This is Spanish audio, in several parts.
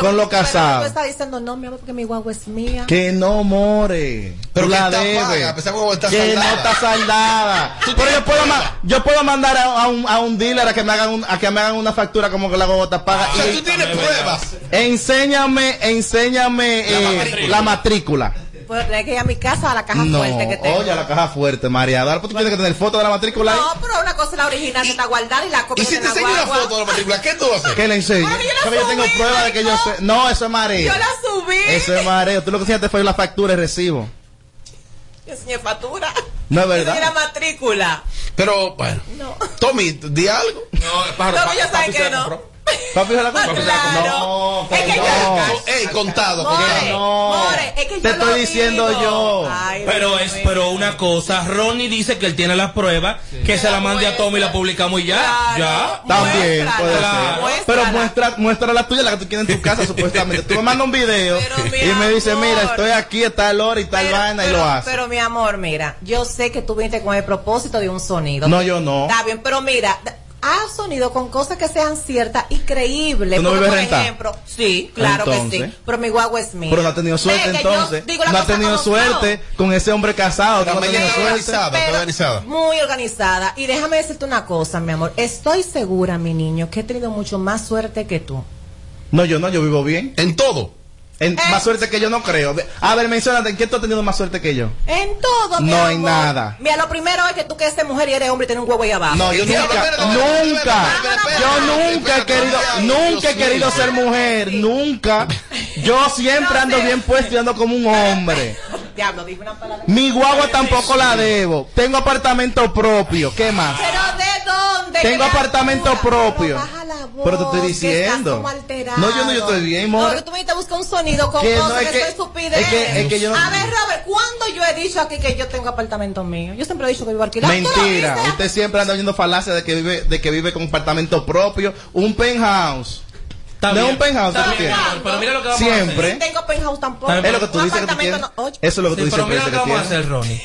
con lo casado. Tú estás diciendo no, mi amor, porque mi guagua es mía. Que no more. Pero Tú la está paga, pesar que está que saldada. no está saldada. Pero yo puedo, yo puedo mandar a, a un, a un dealer a que me hagan un- a que me hagan una factura como que la guagua está paga. O sea, Y- tú tienes pruebas. enséñame, enséñame La eh, matrícula. la matrícula. Pues tener que ir a mi casa a la caja No, fuerte que tengo. oye, la caja fuerte, María. Ahora pues tú tienes que tener foto de la matrícula ahí. No, pero una cosa es la original que está guardada y la copia Y si de te la enseño una foto de la matrícula, ¿qué tú vas a hacer? Que le enseñe. Ay, yo yo tengo subí, prueba de que yo sé. No, eso es mareo. Yo la subí. Eso es mareo. Tú lo que enseñaste fue la factura y recibo. Yo enseñé factura. No es Yo verdad. enseñé la matrícula. Pero, bueno. No. Tommy, di algo. No, pájaro, No, pa- ya papi se la compró. Papi, ¿se la compró? claro. No, Es que no. Ey, contado. More, contado. no. more, es que yo Te lo estoy diciendo digo. yo. Ay, Pero es, mío. pero una cosa, Ronnie dice que él tiene las pruebas, que se la mande a Tommy y la publicamos y ya, Claro. ya. También Muéstrala, puede claro. ser. muéstrala. Pero muestra, muestra la tuya, la que tú quieres en tu casa, supuestamente. Tú me mandas un video Pero, mi y me dices, amor. mira, estoy aquí a tal hora y tal Pero- vaina y lo haces. Pero mi amor, mira, yo sé que tú viniste con el propósito de un sonido. No, yo no. Está bien, pero mira, haz sonido con cosas que sean ciertas y creíbles. ¿Tú no Porque, por ejemplo, sí, claro que sí. Pero mi guagua es mía. Pero no ha tenido suerte entonces. No ha tenido suerte con ese hombre casado. Pero no has Amelia tenido está suerte. organizada, está Pero organizada. Muy organizada. Y déjame decirte una cosa, mi amor. Estoy segura, mi niño, que he tenido mucho más suerte que tú. No, yo no, yo vivo bien. En todo. En-. Más suerte que yo no creo. A ver, mencionate, ¿en qué tú has tenido más suerte que yo? En todo, mi No amor. hay nada. Mira, lo primero es que tú que eres mujer y eres hombre y tienes un huevo ahí abajo. No, yo nunca, nunca, yo nunca he querido, nunca he querido ser mujer, nunca. Yo siempre ando bien puesto y ando como un hombre. Diablo, dije una palabra. Mi guagua tampoco la debo. Tengo apartamento propio. ¿Qué más? ¿Pero de dónde? Tengo apartamento propio. Pero baja la voz, Pero te estoy que diciendo. estás como alterado. No, yo no, yo estoy bien, more. No, que tú me dijiste buscar un sonido con Que no, cosas es que, estupidez. es que- es que yo no- A ver, Robert, ¿cuándo yo he dicho aquí que yo tengo apartamento mío? Yo siempre he dicho que vivo alquilado. ¿Tú lo Mentira. Usted siempre anda oyendo falacia de que vive, de que vive con apartamento propio, un penthouse. Está No bien, un penthouse, está ¿tú bien, Pero mira lo que vamos Siempre. a No tengo penthouse tampoco. Es lo que tú Un dices que tú tienes. no- oye. Eso es lo que tú hacer. Sí, dices pero mira lo que que vamos a hacer, Ronnie.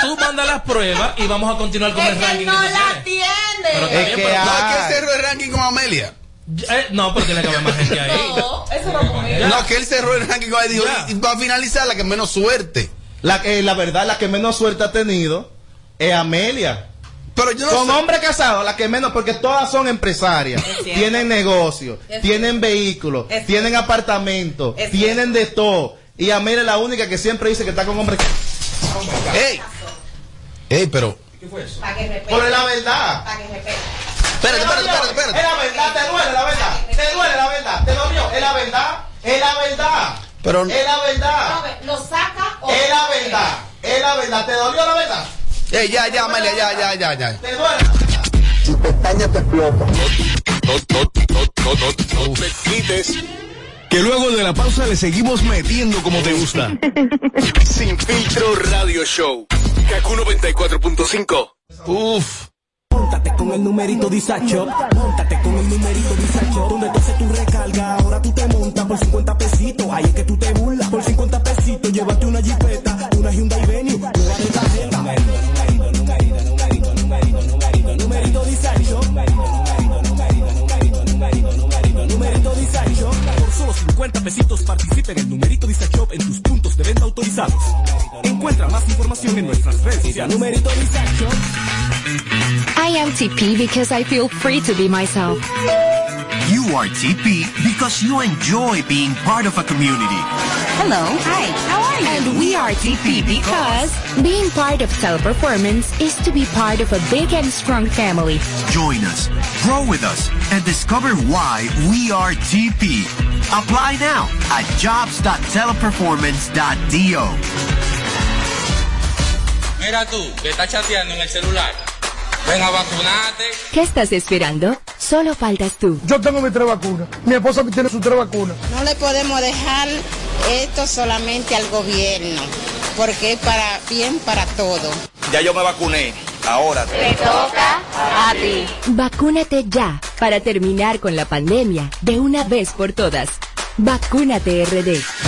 Tú mandas las pruebas y vamos a continuar con Es el que ranking. no tú la tienes. tiene. Pero Es bien, que pero- No hay que el ranking con Amelia. Eh, no, pero tiene que haber más gente ahí. No, eso no conmigo. No, que él cerró el ranking con y va a finalizar la que menos suerte. La, que la verdad, la que menos suerte ha tenido es Amelia. Pero yo no Con sé. hombre casado, la que menos, porque todas son empresarias, tienen negocios, Es tienen vehículos, Es tienen apartamentos, Es tienen de todo. Y Amelia es la única que siempre dice que está con hombres. Ey. Ey, pero. Para que respete. Por la verdad. Para que respete. Espérate, espérate, espérate, Es espérate. la verdad, te duele la verdad. Te duele la verdad. Te dolió. Es la verdad. Es la verdad. Pero- Es la verdad. ¿lo saca o Es la verdad. Es la verdad. ¿Te dolió la verdad? Ey, ya, ya, Amelia, ya, ya, ya, ya. ¿Te duele? No, no, no, no, no, no te quites. Que luego de la pausa le seguimos metiendo como te gusta. Sin filtro radio show. Kaku 94.5. Uf. Móntate con el numerito Disacho. Móntate con el numerito Disacho. Donde tú haces tu recarga, ahora tú te montas por 50 pesitos. Ahí es que tú te burlas. Por 50 pesitos, llévate una jipeta, una Hyundai 50 pesitos participa en el numerito Disacho en tus puntos de venta autorizados. Encuentra más información en nuestras redes sociales. Numerito Disacho. I am TP because I feel free to be myself. You are TP because you enjoy being part of a community. Hello. Hi. How are you? And we are TP because being part of Teleperformance is to be part of a big and strong family. Join us, grow with us, and discover why we are TP. Apply now at jobs.teleperformance.do. Mira tú, que estás chateando en el celular. Ven a vacunarte. ¿Qué estás esperando? Solo faltas tú. Yo tengo mis tres vacunas. Mi esposa tiene sus tres vacunas. No le podemos dejar esto solamente al gobierno, porque es para bien para todo. Ya yo me vacuné. Ahora. Te toca a ti. Vacúnate ya para terminar con la pandemia de una vez por todas. Vacúnate RD.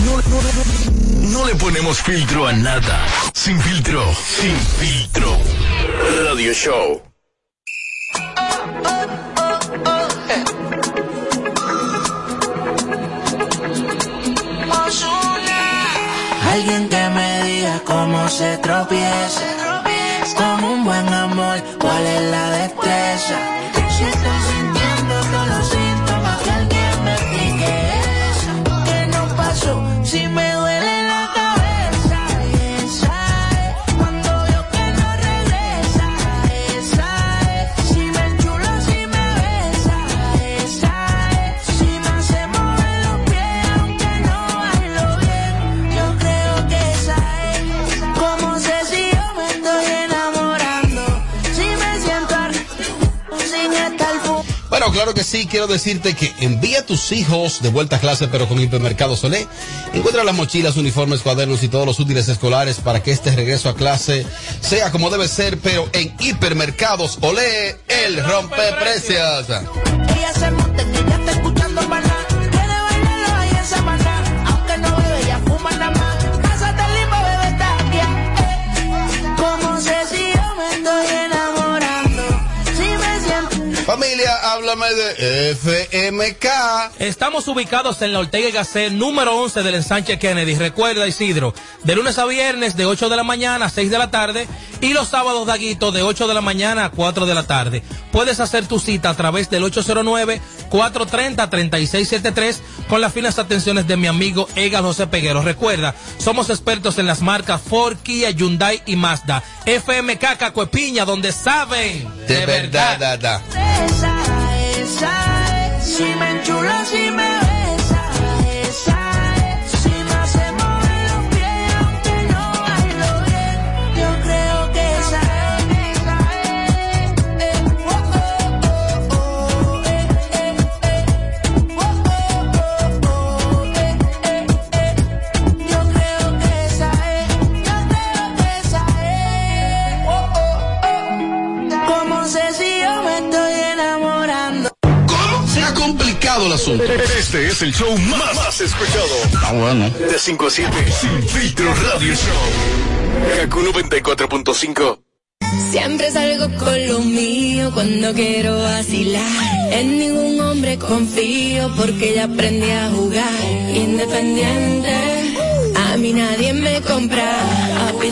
No, le ponemos filtro a nada. Sin filtro, sin filtro. Radio Show. Alguien que me diga cómo se tropieza. Con un buen amor, cuál es la destreza. Pasó? Si Bueno, claro que sí, quiero decirte que envía a tus hijos de vuelta a clase, pero con Hipermercado Solé. Encuentra las mochilas, uniformes, cuadernos y todos los útiles escolares para que este regreso a clase sea como debe ser, pero en Hipermercados Olé, el rompe precios. FMK. Estamos ubicados en la Ortega y Gasset, número 11 del ensanche Kennedy. Recuerda, Isidro, de lunes a viernes de 8 de la mañana a 6 de la tarde y los sábados, Daguito, de 8 de la mañana a 4 de la tarde. Puedes hacer tu cita a través del 809-430-3673 con las finas atenciones de mi amigo Egal José Peguero. Recuerda, somos expertos en las marcas Ford, Kia, Hyundai y Mazda. FMK Cacuepiña, donde saben De verdad, da, da. Si me enchulo, si me complicado el asunto. Este es el show más, más escuchado. Ah, bueno. De 5 a 7. Sin filtro radio show. Kaku 94.5. Siempre salgo con lo mío cuando quiero vacilar. En ningún hombre confío porque ya aprendí a jugar. Independiente, a mí nadie me compra. Papi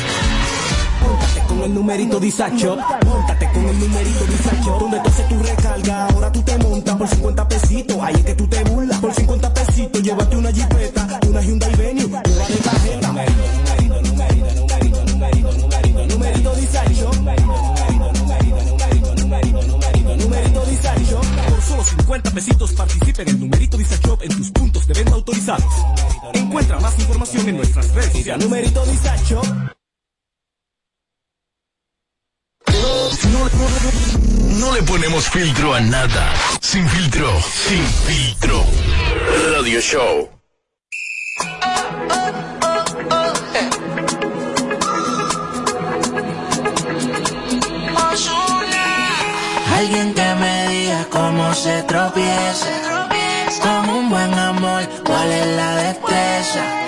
Con el numerito Disacho. Móntate con el numerito Disacho. Donde tú haces tu recarga, ahora tú te montas por 50 pesitos. Ahí es que tú te burlas. Por 50 pesitos, llévate una jipeta, una Hyundai Venue, nueva de tarjeta. Numerito, numerito, numerito, numerito, numerito, numerito, Disacho. Numerito Disacho. Por solo 50 pesitos participa en el numerito Disacho en tus puntos de venta autorizados. Encuentra más información en nuestras redes. Numerito Disacho. No le ponemos filtro a nada. Sin filtro, sin filtro. Radio Show. Alguien que me diga cómo se tropieza. Con un buen amor, cuál es la destreza.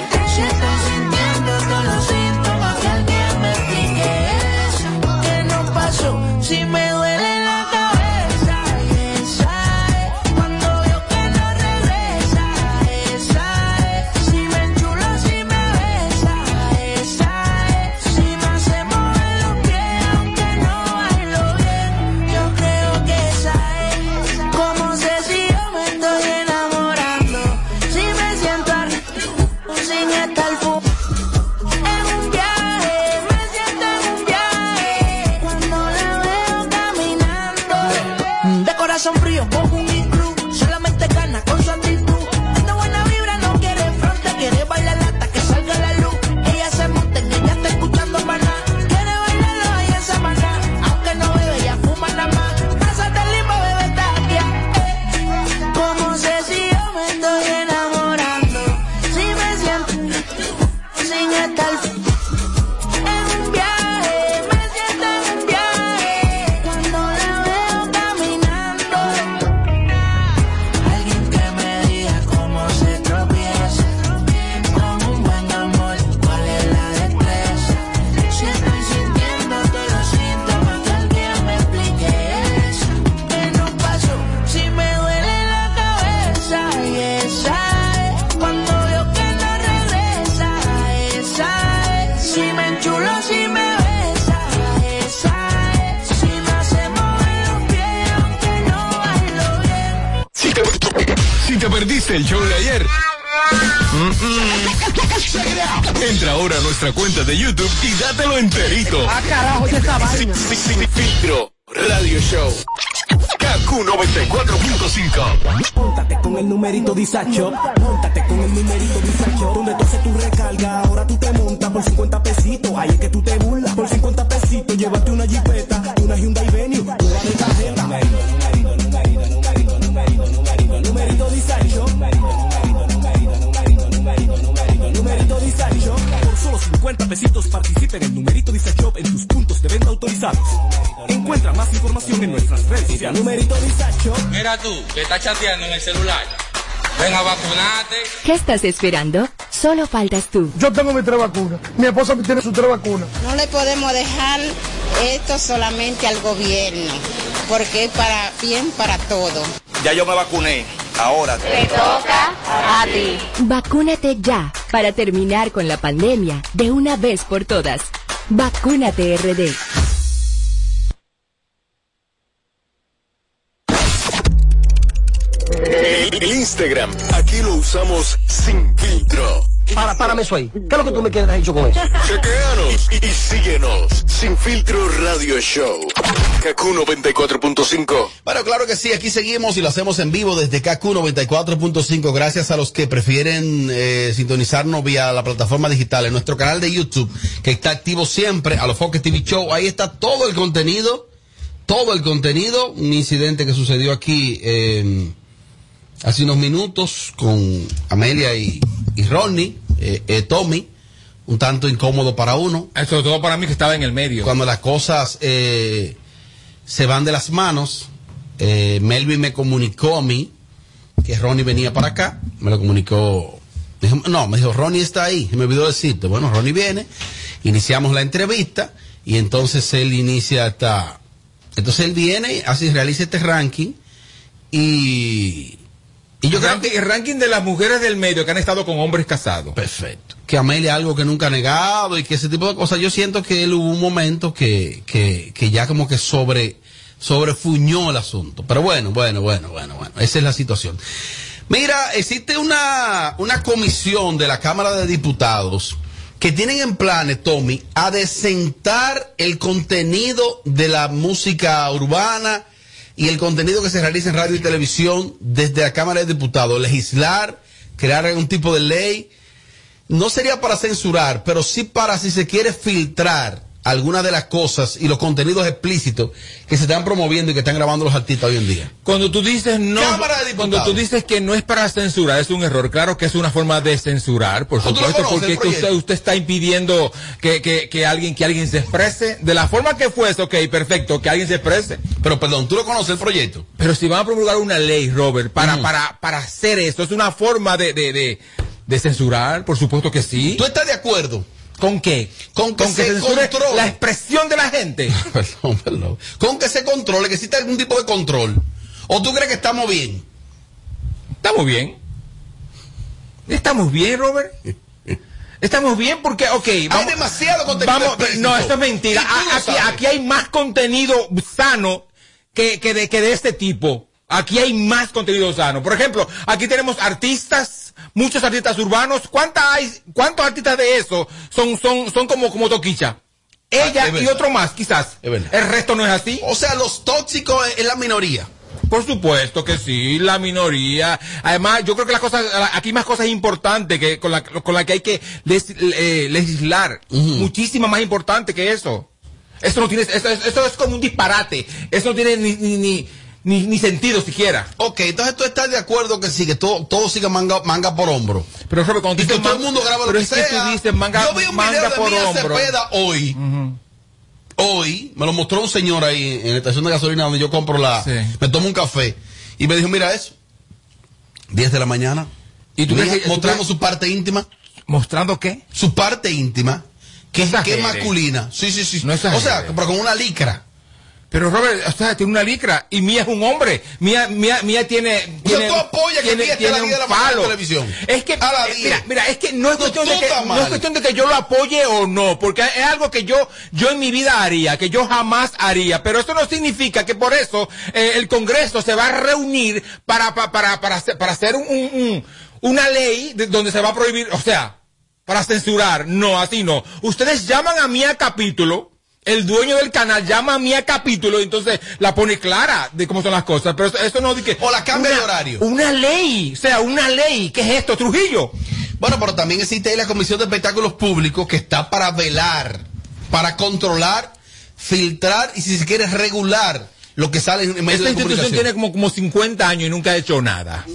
Nuestra cuenta de YouTube y dátelo enterito. Ah, carajo, ¿y esta vaina? Sí, sí, sí, Filtro Radio Show. KQ 94.5. Móntate con el numerito Disacho. Móntate con el numerito Disacho. Donde tú haces tu recarga, ahora tú te montas por 50 pesitos. Ahí es que tú te burlas. Por 50 pesitos, lleva Consulta en el numerito Dice Shop en tus puntos de venta autorizados. Encuentra más información en nuestras redes sociales. Numerito Dice Shop. Mira tú, que estás chateando en el celular. Ven a vacunarte. ¿Qué estás esperando? Solo faltas tú. Yo tengo mis tres vacunas. Mi esposa tiene sus tres vacunas. No le podemos dejar esto solamente al gobierno, porque es para bien para todo. Ya yo me vacuné. Ahora Te toca a ti. Vacúnate ya para terminar con la pandemia de una vez por todas. Vacúnate RD. El Instagram, aquí lo usamos sin filtro. Para, párame eso ahí. ¿Qué es lo que tú me quieres dicho con eso? Chequeanos y, y síguenos. Sin filtro radio show. Kaku 94.5. Bueno, claro que sí, aquí seguimos y lo hacemos en vivo desde KQ 94.5. Gracias a los que prefieren eh, sintonizarnos vía la plataforma digital en nuestro canal de YouTube, que está activo siempre, a los Focus TV Show. Ahí está todo el contenido, todo el contenido. Un incidente que sucedió aquí eh, hace unos minutos con Amelia y, y Ronnie, eh, eh, Tommy. Un tanto incómodo para uno. Sobre todo para mí que estaba en el medio. Cuando las cosas eh, se van de las manos, eh, Melvin me comunicó a mí que Ronnie venía para acá, me lo comunicó, dijo, no, me dijo, Ronnie está ahí, me olvidó decirte, bueno, Ronnie viene, iniciamos la entrevista y entonces él inicia esta, entonces él viene, así realiza este ranking y, y yo creo ranking, el ranking de las mujeres del medio que han estado con hombres casados. Perfecto. Que Amelia algo que nunca ha negado y que ese tipo de cosas. Yo siento que él hubo un momento que, que, que ya como que sobre, sobrefuñó el asunto. Pero bueno, bueno, bueno, bueno, bueno. Esa es la situación. Mira, existe una, una comisión de la Cámara de Diputados que tienen en planes, Tommy, a desentar el contenido de la música urbana y el contenido que se realiza en radio y televisión desde la Cámara de Diputados, legislar, crear algún tipo de ley, no sería para censurar, pero sí para si se quiere filtrar algunas de las cosas y los contenidos explícitos que se están promoviendo y que están grabando los artistas hoy en día. Cuando tú dices no, Cámara de cuando tú dices que no es para censurar, es un error. Claro que es una forma de censurar, por ¿Tú lo supuesto, porque usted, usted está impidiendo que, que, que alguien que alguien se exprese de la forma que fuese, ok, perfecto, que alguien se exprese. Pero perdón, ¿tú lo conoces el proyecto? Pero si van a promulgar una ley, Robert, para, para, para hacer eso, es una forma de, de, de, de censurar, por supuesto que sí. ¿Tú estás de acuerdo? ¿Con qué? Con que se censure controle. la expresión de la gente. perdón, perdón. Con que se controle, que exista algún tipo de control. ¿O tú crees que estamos bien? Estamos bien. Estamos bien, Robert. Estamos bien porque, ok, Hay demasiado contenido Vamos, no, esto es mentira. Aquí, hay más contenido sano que, que, de, que de este tipo. Aquí hay más contenido sano. Por ejemplo, aquí tenemos artistas, muchos artistas urbanos. ¿Cuántas hay, ¿Cuántos artistas de eso son, son, son como, como Toquicha? Ella Ah, es y otro más, quizás. El resto no es así. O sea, los tóxicos es- la minoría. Por supuesto que sí, la minoría. Además, yo creo que las cosas, aquí hay más cosas importantes que con la, con la que hay que les- eh, legislar. Muchísimas más importante que eso. Eso no tiene, eso, es- eso es como un disparate. Eso no tiene ni, ni, ni, ni, ni sentido siquiera. Ok, entonces tú estás de acuerdo que sí, que todo, todo siga manga, manga por hombro. Pero Robert, cuando Y tú que todo el mundo graba lo que es que sea. tú dices manga- Yo vi un manga video de por Mía hombro. Cepeda hoy. Hoy, me lo mostró un señor ahí en la estación de gasolina donde yo compro la... Me tomo un café. Y me dijo, mira eso. 10 de la mañana. ¿Y tú crees que- mostrando tú su parte íntima. ¿Mostrando qué? Su parte íntima. Que, es masculina. Sí, sí, sí. No o sea, pero con una licra. Pero Robert, o sea, tiene una licra y Mía es un hombre. Mía, Mía, Mía tiene, O sea, tiene, tú apoyas que Mía esté a un 10 de la mañana en televisión. Es que, A eh, 10. mira, mira, es que no es No, cuestión de que, no es cuestión de que yo lo apoye o no, porque es algo que yo, yo en mi vida haría, que yo jamás haría. Pero eso no significa que por eso eh, el Congreso se va a reunir para, para, para, para hacer, para hacer un, un- un- una ley de- donde se va a prohibir, o sea, para censurar. No, así no. Ustedes llaman a mí a capítulo. El dueño del canal llama a mí a capítulo y entonces la pone clara de cómo son las cosas. Pero eso, eso no de que. O la cambia de horario. Una ley. O sea, una ley. ¿Qué es esto, Trujillo? Bueno, pero también existe ahí la Comisión de Espectáculos Públicos que está para velar, para controlar, filtrar y si se quiere regular lo que sale en medios Esta de institución comunicación. tiene como, como 50 años y nunca ha hecho nada.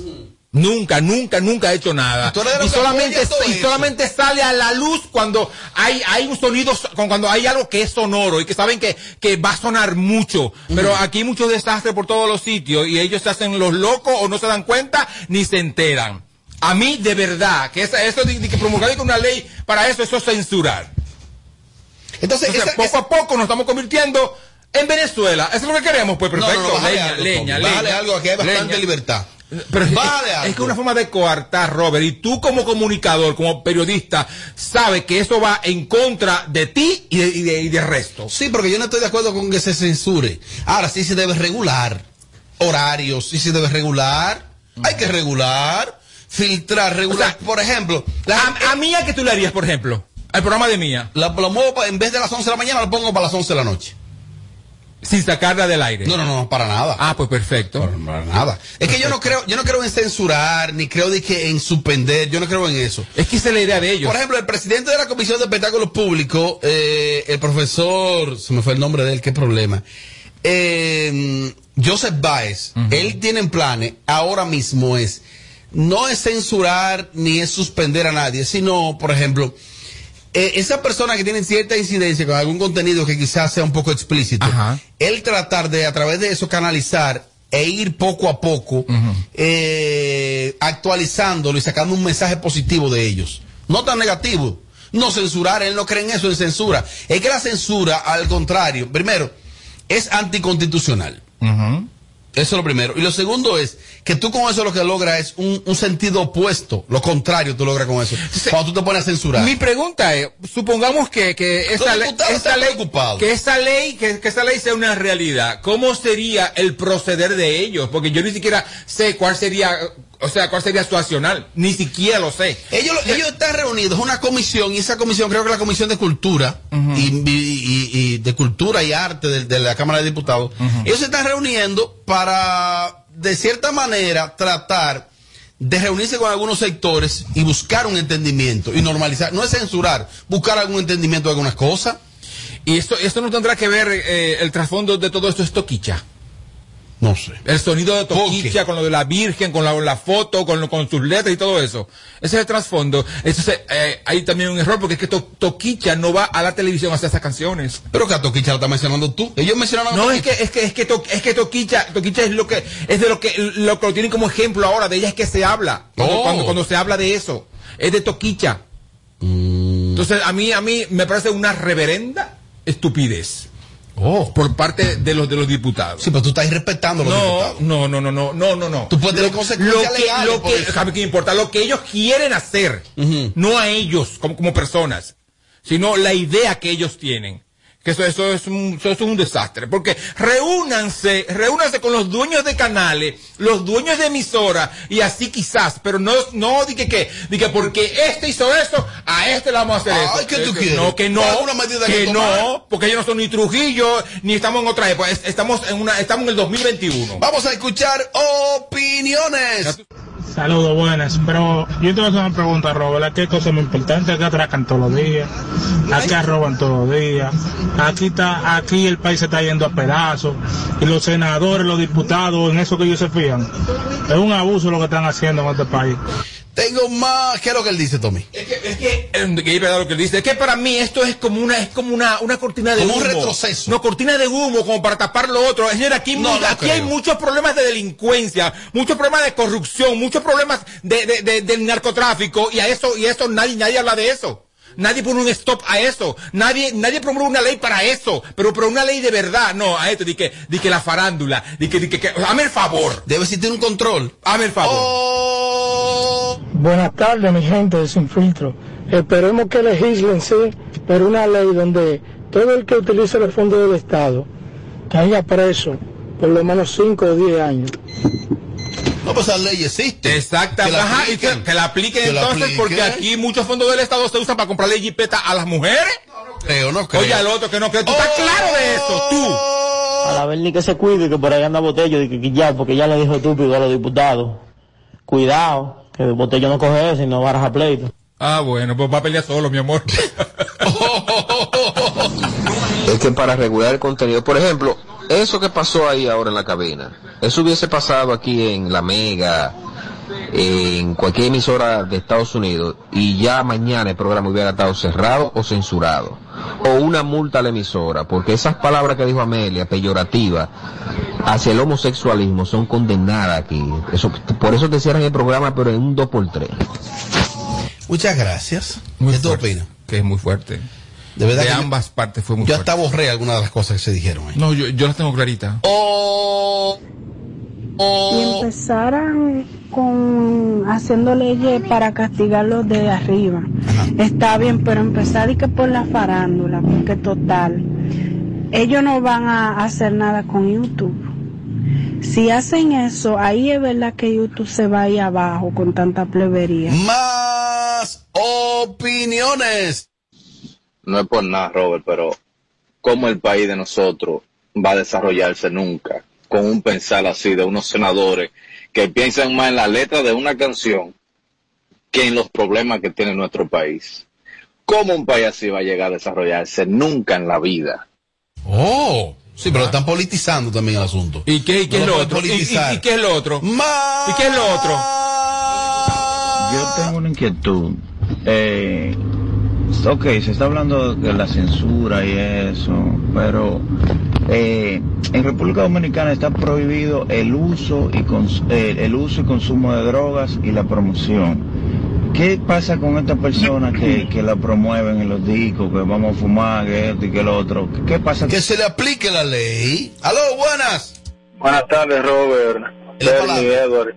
Nunca, nunca, nunca ha hecho nada. Y solamente, y eso. solamente sale a la luz cuando hay, hay un sonido, cuando hay algo que es sonoro y que saben que, que va a sonar mucho. Pero aquí hay muchos desastres por todos los sitios y ellos se hacen los locos o no se dan cuenta ni se enteran. A mí, de verdad, que esa- eso de, de que promulgar una ley para eso, eso es censurar. Entonces, esa- poco a poco nos estamos convirtiendo en Venezuela. Eso es lo que queremos, pues No, no, perfecto. no, leña, algo, leña, leña. algo, aquí hay bastante Leña. libertad. Pero es, Bájale es- que una forma de coartar, Robert, y tú como comunicador, como periodista, sabes que eso va en contra de ti y de, y de- y del resto. Sí, porque yo no estoy de acuerdo con que se censure. Ahora sí se debe regular horarios, sí se debe regular. Hay que regular, filtrar, regular. por ejemplo, a, a Mía, ¿qué tú le harías, por ejemplo? Al programa de Mía. La, lo muevo pa- en vez de las 11 de la mañana, lo pongo para las 11 de la noche. Sin sacarla del aire. No, no, no, para nada. Ah, pues perfecto. Para, para nada. Es que yo no creo, yo no creo en censurar, ni creo de que en suspender, yo no creo en eso. Es que esa es la idea de ellos. Por ejemplo, el presidente de la Comisión de Espectáculos Públicos, eh, el profesor, se me fue el nombre de él, qué problema. Eh, Joseph Baez, él tiene en planes, ahora mismo es, no es censurar ni es suspender a nadie, sino, por ejemplo, eh, esa persona que tiene cierta incidencia con algún contenido que quizás sea un poco explícito, él tratar de a través de eso canalizar e ir poco a poco eh, actualizándolo y sacando un mensaje positivo de ellos. No tan negativo. No censurar, él no cree en eso, en censura. Es que la censura, al contrario, primero, es anticonstitucional. Eso es lo primero. Y lo segundo es que tú con eso lo que logras es un, un sentido opuesto. Lo contrario tú logras con eso. Cuando tú te pones a censurar. Mi pregunta es, supongamos que, que Los ley, que esa ley, que, que esa ley sea una realidad, ¿cómo sería el proceder de ellos? Porque yo ni siquiera sé cuál sería, o sea, cuál sería su accional, ni siquiera lo sé. Ellos, ellos están reunidos, una comisión, y esa comisión, creo que la Comisión de Cultura, y, y- y- y de Cultura y Arte de, de la Cámara de Diputados, ellos se están reuniendo para, de cierta manera, tratar de reunirse con algunos sectores y buscar un entendimiento y normalizar, no es censurar, buscar algún entendimiento de algunas cosas. Y esto, esto no tendrá que ver, eh, el trasfondo de todo esto es toquicha. No sé. El sonido de Toquicha, con lo de la Virgen, con la, la foto, con, lo- con sus letras y todo eso. Ese es el trasfondo. Entonces, eh, hay también un error porque es que To- Toquicha no va a la televisión a hacer esas canciones. Pero que a Toquicha lo estás mencionando tú. Ellos mencionaron a No, es que, es que, es que, To- es que Toquicha, Toquicha es lo que, es de lo que, lo que lo tienen como ejemplo ahora, de ella es que se habla. Cuando, Oh. cuando, cuando se habla de eso. Es de Toquicha. Mm. Entonces, a mí, a mí me parece una reverenda estupidez. Por parte de los de los diputados. Oh. Sí, pero tú estás irrespetando a los no, diputados. No, no, no, no, no, no, no. Tú puedes tener Lo- consecuencias lo que, legales Lo que, eso. ¿sabe qué importa? Lo que ellos quieren hacer, no a ellos como, como personas, sino la idea que ellos tienen. Que eso, eso, es un, eso es un desastre. Porque reúnanse, reúnanse con los dueños de canales, los dueños de emisoras, y así quizás, pero no, no, di que, que, di que porque este hizo eso, a este le vamos a hacer Ay, eso. ¿qué tú quieres? No, que no, ¿Alguna medida que que no, porque ellos no son ni Trujillo, ni estamos en otra época, es- estamos en una, estamos en el 2021. Vamos a escuchar opiniones. Saludos, buenas. Pero yo te voy a hacer una pregunta, Robert. ¿A qué cosa es muy importante? ¿A qué atracan todos los días? ¿A qué roban todos los días? Aquí está, aquí el país se está yendo a pedazos. Y los senadores, los diputados, en eso que ellos se fían. Es un abuso lo que están haciendo en este país. Tengo más. ¿Qué es lo que él dice, Tommy? Es que, es que, que es verdad lo que él dice, es que para mí esto es como una, es como una, una cortina de Como humo. un retroceso. No, cortina de humo, como para tapar lo otro. Señor, aquí, No, mu- no aquí creo. hay muchos problemas de delincuencia, muchos problemas de corrupción, muchos problemas de, de- de- del narcotráfico, y a eso, y eso nadie, nadie habla de eso. Nadie pone un stop a eso. Nadie, nadie promueve una ley para eso. Pero, pero una ley de verdad. No, a esto, di que, di que la farándula, di que, di que, que- el favor. Debe existir un control. Hazme el favor. Oh. Buenas tardes, mi gente de Sin Filtro. Esperemos que legislen, sí, pero una ley donde todo el que utilice los fondos del Estado caiga preso por lo menos 5 o 10 años. No, pues esa ley existe. Exactamente. Que que, que la apliquen Que la entonces, porque aquí muchos fondos del Estado se usan para comprarle jipeta a las mujeres. Creo, no creo. Oye, al otro que no cree. ¿Tú estás claro de eso? Tú. A la Berni que se cuide, que por ahí anda Botello, de que, que ya, porque ya le dijo estúpido a los diputados. Cuidado, que Botello no coge eso y no baraja pleito. Ah, bueno, pues va a pelear solo, mi amor. es que para regular el contenido, por ejemplo, eso que pasó ahí ahora en la cabina, eso hubiese pasado aquí en La Mega, en cualquier emisora de Estados Unidos y ya mañana el programa hubiera estado cerrado o censurado. O una multa a la emisora, porque esas palabras que dijo Amelia, peyorativas, hacia el homosexualismo, son condenadas aquí. Eso, por eso te cierran el programa, pero en un 2x3. Muchas gracias. Muy ¿Qué tú fuerte, opinas? Que es muy fuerte. De verdad de que ambas partes fue muy Yo fuerte. hasta borré algunas de las cosas que se dijeron. ahí. No, yo, yo las tengo clarita. Oh, y empezaran con haciendo leyes para castigarlos de arriba. Está bien, pero empezar y que por la farándula, porque total, ellos no van a hacer nada con YouTube. Si hacen eso, ahí es verdad que YouTube se va ahí abajo con tanta plebería. Más opiniones. No es por nada, Robert, pero ¿cómo el país de nosotros va a desarrollarse nunca con un pensar así de unos senadores que piensan más en la letra de una canción que en los problemas que tiene nuestro país? ¿Cómo un país así va a llegar a desarrollarse nunca en la vida? Oh, sí, pero están politizando también el asunto. ¿Y qué, y qué No es lo otro? ¿Y, y qué es lo otro? ¿Y qué es lo otro? Yo tengo una inquietud. Eh, ok, se está hablando de la censura y eso, pero eh, en República Dominicana está prohibido el uso y cons- eh, el uso y consumo de drogas y la promoción. ¿Qué pasa con estas personas que, que la promueven en los discos, que vamos a fumar, que esto y que lo otro? ¿Qué, pasa? Que se le aplique la ley. Aló, buenas. Buenas tardes, Robert. Bernie, Edward.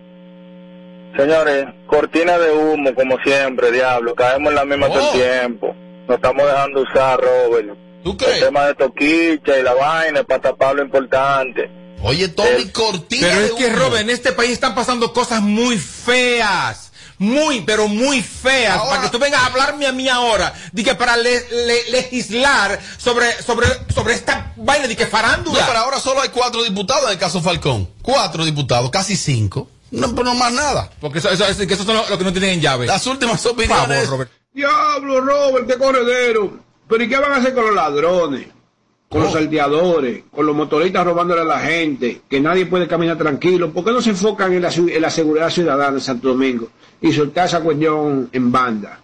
Señores, cortina de humo, como siempre, diablo. Caemos en la misma todo el tiempo. Nos estamos dejando usar, Robert. El tema de Toquicha y la vaina para tapar lo importante. Oye, Tommy, cortina Pero es que. Robert, en este país están pasando cosas muy feas. Muy, pero muy feas. para que tú vengas a hablarme a mí ahora. De que para le- le- legislar sobre, sobre, sobre esta vaina de que farándula. No, pero ahora solo hay cuatro diputados en el caso Falcón. Cuatro diputados, casi cinco. No, pero no más nada. Porque eso, eso, eso- que esos son los, los que no tienen llave. Las últimas Por opiniones. favor, Robert. Diablo, Robert, qué corredero. Pero ¿y qué van a hacer con los ladrones? Con los salteadores, con los motoristas robándole a la gente, que nadie puede caminar tranquilo. ¿Por qué no se enfocan en la, ciu- en la seguridad ciudadana en Santo Domingo y soltar esa cuestión en banda?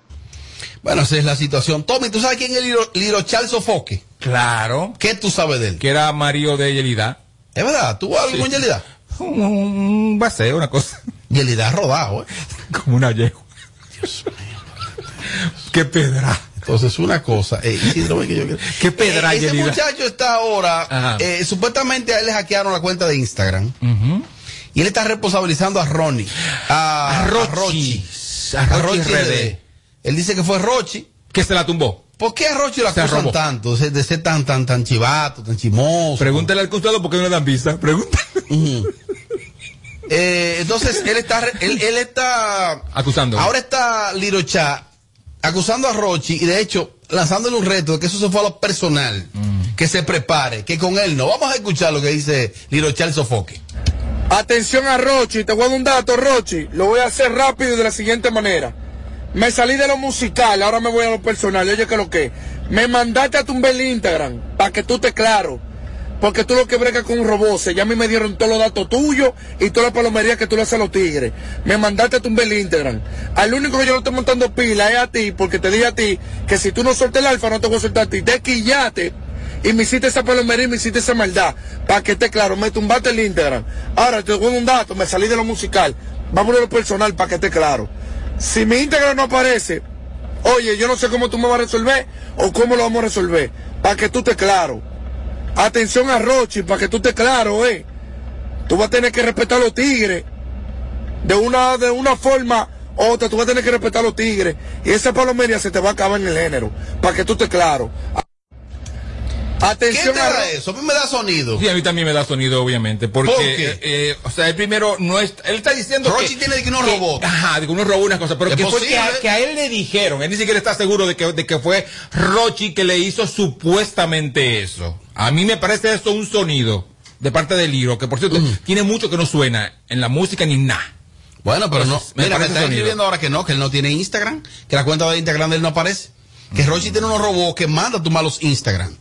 Bueno, esa es la situación. Tommy, ¿tú sabes quién es Liro, Liro Charles Sofoque? Claro. ¿Qué tú sabes de él? Que era marido de Yelida. ¿Es verdad? ¿Tuvo algo Sí. con Yelida? Un, un baseo, una cosa. Yelida ha rodado, ¿eh? Como una yegua. Qué pedra. Entonces, una cosa. Eh, Isidro, ven que yo quiero- Qué pedra, Eh, Ese muchacho está ahora. Eh, supuestamente a él le hackearon la cuenta de Instagram. Y él está responsabilizando a Ronnie. A, A Rochi. a Rochi. A Rochi RD. RD. Él dice que fue Rochi. Que se la tumbó. ¿Por qué a Rochi Se acusan tanto? De ser, tan, tan, tan chivato, tan chimoso. Pregúntale al consulado por qué no le dan visa. Pregúntale. Eh, entonces, él está, él, él está, Acusando. ahora está Lirocha acusando a Rochi y de hecho lanzándole un reto de que eso se fue a lo personal, que se prepare, que con él no. Vamos a escuchar lo que dice el sofoque. Atención a Rochi, te voy a dar un dato, Rochi. Lo voy a hacer rápido y de la siguiente manera. Me salí de lo musical, ahora me voy a lo personal. Oye, que lo que. Me mandaste a tumbar el Instagram, para que tú estés claro. Porque tú lo que bregas con un robot, ya a mí me dieron todos los datos tuyos y toda la palomería que tú le haces a los tigres. Me mandaste a tumbar el Instagram. Al único que yo no estoy montando pila es a ti, porque te dije a ti que si tú no sueltas el alfa, no te voy a soltar a ti. Te quillate y me hiciste esa palomería y me hiciste esa maldad. Para que esté claro, me tumbaste el Instagram. Ahora te doy un dato, me salí de lo musical. Vamos a lo personal para que esté claro. Si mi Instagram no aparece, oye, yo no sé cómo tú me vas a resolver o cómo lo vamos a resolver. Para que tú estés claro. Atención a Rochi, para que tú estés claro, eh. Tú vas a tener que respetar a los tigres. De una, de una forma u otra, tú vas a tener que respetar a los tigres. Y esa palomería se te va a acabar en el género. Para que tú estés claro. ¿Qué Atención te a da eso? A mí me da sonido. Sí, a mí también me da sonido, obviamente. Porque, ¿Por qué? eh, eh, o sea, él primero no es, él está diciendo Rochi que, tiene que unos robots. Ajá, de que uno robó unas cosas, pero que fue que a, que a él le dijeron, él ni siquiera está seguro de que, de que fue Rochi que le hizo supuestamente eso. A mí me parece eso un sonido de parte del Liro, que por cierto, tiene mucho que no suena en la música ni nada. Bueno, pero no. Me Mira, me parece está sonido. escribiendo ahora que no, que él no tiene Instagram, que la cuenta de Instagram de él no aparece. Que Rochi tiene unos robots que manda a tomar los Instagram.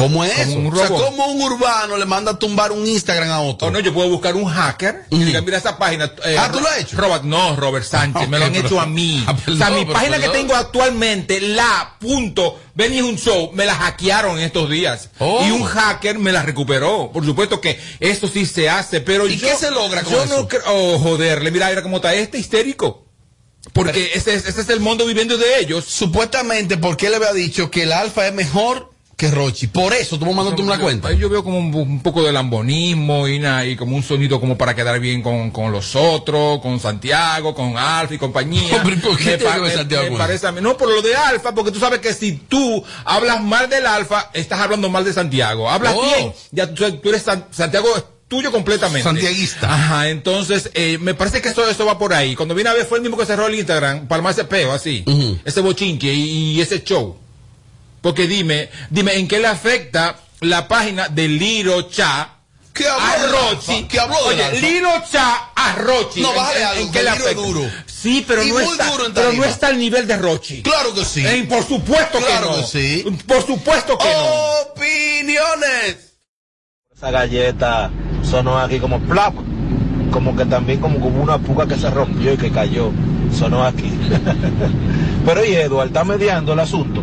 ¿Cómo es eso? Como un o sea. ¿cómo un urbano le manda a tumbar un Instagram a otro? O no, yo puedo buscar un hacker y diga, mira esa página. eh, Ah, ¿tú lo has hecho? Robert, no, Robert Sánchez, me lo han pero- hecho a mí. Ah, o sea, mi pero página que perdón. tengo actualmente, la punto, Benny es un show, me la hackearon en estos días. Oh. Y un hacker me la recuperó. Por supuesto que esto sí se hace, pero ¿Y yo- qué se logra con yo eso? no creo, oh, joderle, mira, mira cómo está este histérico. Porque ese, es- ese es el mundo viviendo de ellos. Supuestamente, porque él le había dicho que el alfa es mejor que Rochi. Por eso tú me mandaste una cuenta. Yo veo como un, un poco de lambonismo y, na- y como un sonido como para quedar bien con, con los otros, con Santiago, con Alfa y compañía. Hombre, ¿por qué Me me- Santiago me parece a mí. No, por lo de Alfa, porque tú sabes que si tú hablas mal del Alfa, estás hablando mal de Santiago. Hablas Oh. bien, ya tú, tú eres San- Santiago tuyo completamente. Santiaguista. Ajá, entonces eh, me parece que eso, eso va por ahí. Cuando vine a ver fue el mismo que cerró el Instagram, palma ese peo así, ese bochinche y, y ese show. Porque dime, dime, ¿en qué le afecta la página de Liro Cha ¿Qué habló a del Rochi? ¿Qué habló Oye, Alfa? Liro Cha a Rochi. No, ¿en- bájale en- algo, en que qué le afecta? duro. Sí, pero no está, pero no está al nivel de Rochi. Claro que sí. Eh, por supuesto que Claro no. que sí. Por supuesto que no. Opiniones. Esa galleta sonó aquí como plap, como que también como como una puga que se rompió y que cayó, sonó aquí. pero y Eduardo está mediando el asunto.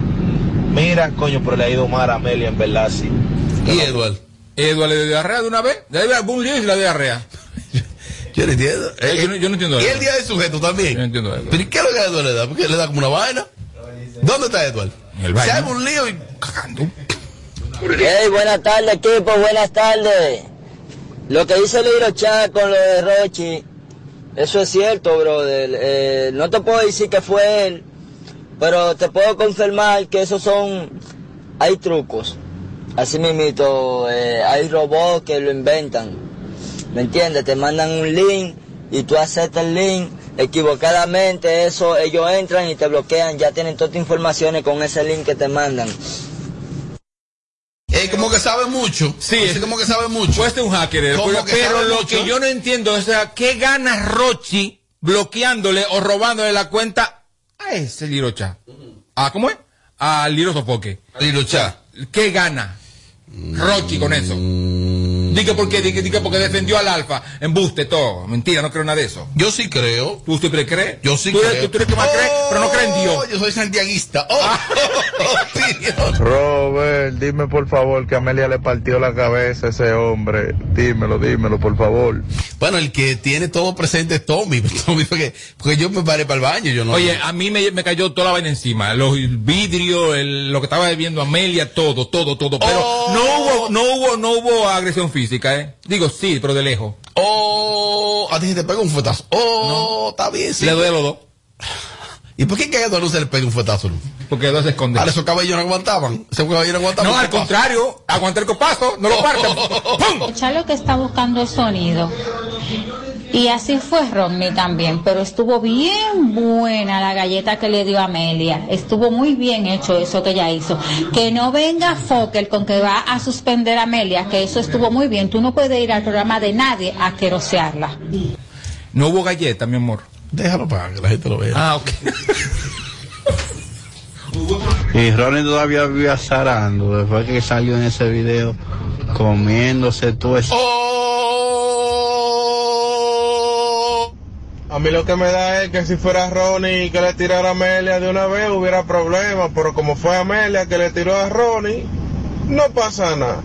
Mira, coño, pero le ha ido mal a Amelia en verdad, sí. ¿Y Eduardo? Eduardo le dio diarrea de una vez. Debe haber algún lío y la diarrea. Yo no entiendo. Eh, yo, no, yo no entiendo Y el día del sujeto también. Yo no entiendo eso. ¿Pero y qué es lo que a Eduardo le da? Porque le da como una vaina. ¿Dónde está Eduardo? En el baño. Se haga un lío y cagando. Hey, buenas tardes, equipo, buenas tardes. Lo que dice Liro Chat con lo de Rochi, eso es cierto, brother. Eh, no te puedo decir que fue él, pero te puedo confirmar que esos son. Hay trucos. Así mismito, eh, hay robots que lo inventan. ¿Me entiendes? Te mandan un link y tú aceptas el link. Equivocadamente, eso ellos entran y te bloquean. Ya tienen todas las informaciones con ese link que te mandan. Eh, como que sabe mucho. Sí, Así como que sabe mucho. Ser un hacker, pero, que pero sabe lo mucho. que yo no entiendo es, o sea, ¿qué gana Rochi bloqueándole o robándole la cuenta a ese Lirocha? ¿A cómo es? A Liro Sofoque. Lirocha. ¿Qué gana Rochi con eso? Diga porque, diga, diga porque defendió al Alfa, embuste todo. Mentira, no creo nada de eso. Yo sí creo. ¿Tú siempre crees? Yo sí ¿Tú eres, creo. tú eres que más crees, pero no crees en Dios. Oh, Yo soy santiaguista. Oh, opinión. Robert, dime por favor que Amelia le partió la cabeza a ese hombre. Dímelo, dímelo, por favor. Bueno, el que tiene todo presente es Tommy. Tommy porque, porque yo me paré para el baño. Yo no. Oye, a mí me, me cayó toda la vaina encima. Los vidrios, el- lo que estaba bebiendo Amelia, todo, todo, todo. Pero Oh. no hubo, no hubo, no hubo agresión física, ¿eh? Digo, sí, pero de lejos. Oh, a ti se te pega un fuetazo. Oh, está bien, sí. Le doy a los dos. ¿Y por qué que a Eduardo no se le pega un fuetazo? Porque dos se esconde. Ahora esos cabellos no aguantaban. Esos no aguantaban. No, al contrario, aguanta el copazo, no lo parta. ¡Pum! Charlo que está buscando el sonido. Y así fue Rodney también, pero estuvo bien buena la galleta que le dio Amelia. Estuvo muy bien hecho eso que ella hizo. Que no venga Fokker con que va a suspender a Amelia, que eso estuvo muy bien. Tú no puedes ir al programa de nadie a querosearla. No hubo galleta, mi amor. Déjalo para que la gente lo vea. Ah, ok. Y Ronnie todavía vive azarando después que salió en ese video comiéndose todo eso. A mí lo que me da es que si fuera Ronnie y que le tirara a Amelia de una vez hubiera problema, pero como fue Amelia que le tiró a Ronnie, no pasa nada.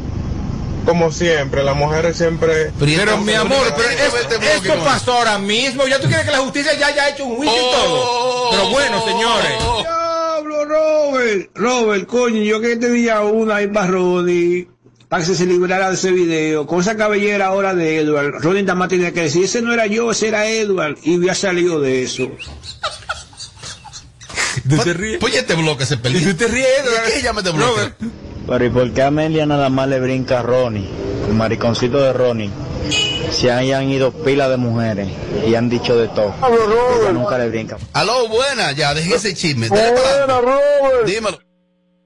Como siempre, las mujeres siempre... Pero mi amor, pero es- esto pasó ahora mismo. Ya tú quieres que la justicia ya haya hecho un juicio y todo. Pero bueno, señores. Diablo, Robert. Robert, coño, yo que tenía una ahí para Ronnie, para que se librara de ese video. Con esa cabellera ahora de Edward, Ronnie nada más tenía que decir, ese no era yo, ese era Edward. Y había salido de eso. ¿Tú te ríes? Pues ya te bloque ese pelín. ¿Tú te ríes? ¿Y qué ya me te bloquea? Pero ¿y por qué Amelia nada más le brinca a Ronnie, el mariconcito de Ronnie? Se hayan ido pila de mujeres y han dicho de todo. Ella nunca le brinca. Aló, buena, ya, deje ese chisme. Adelante. Robert. Dímelo.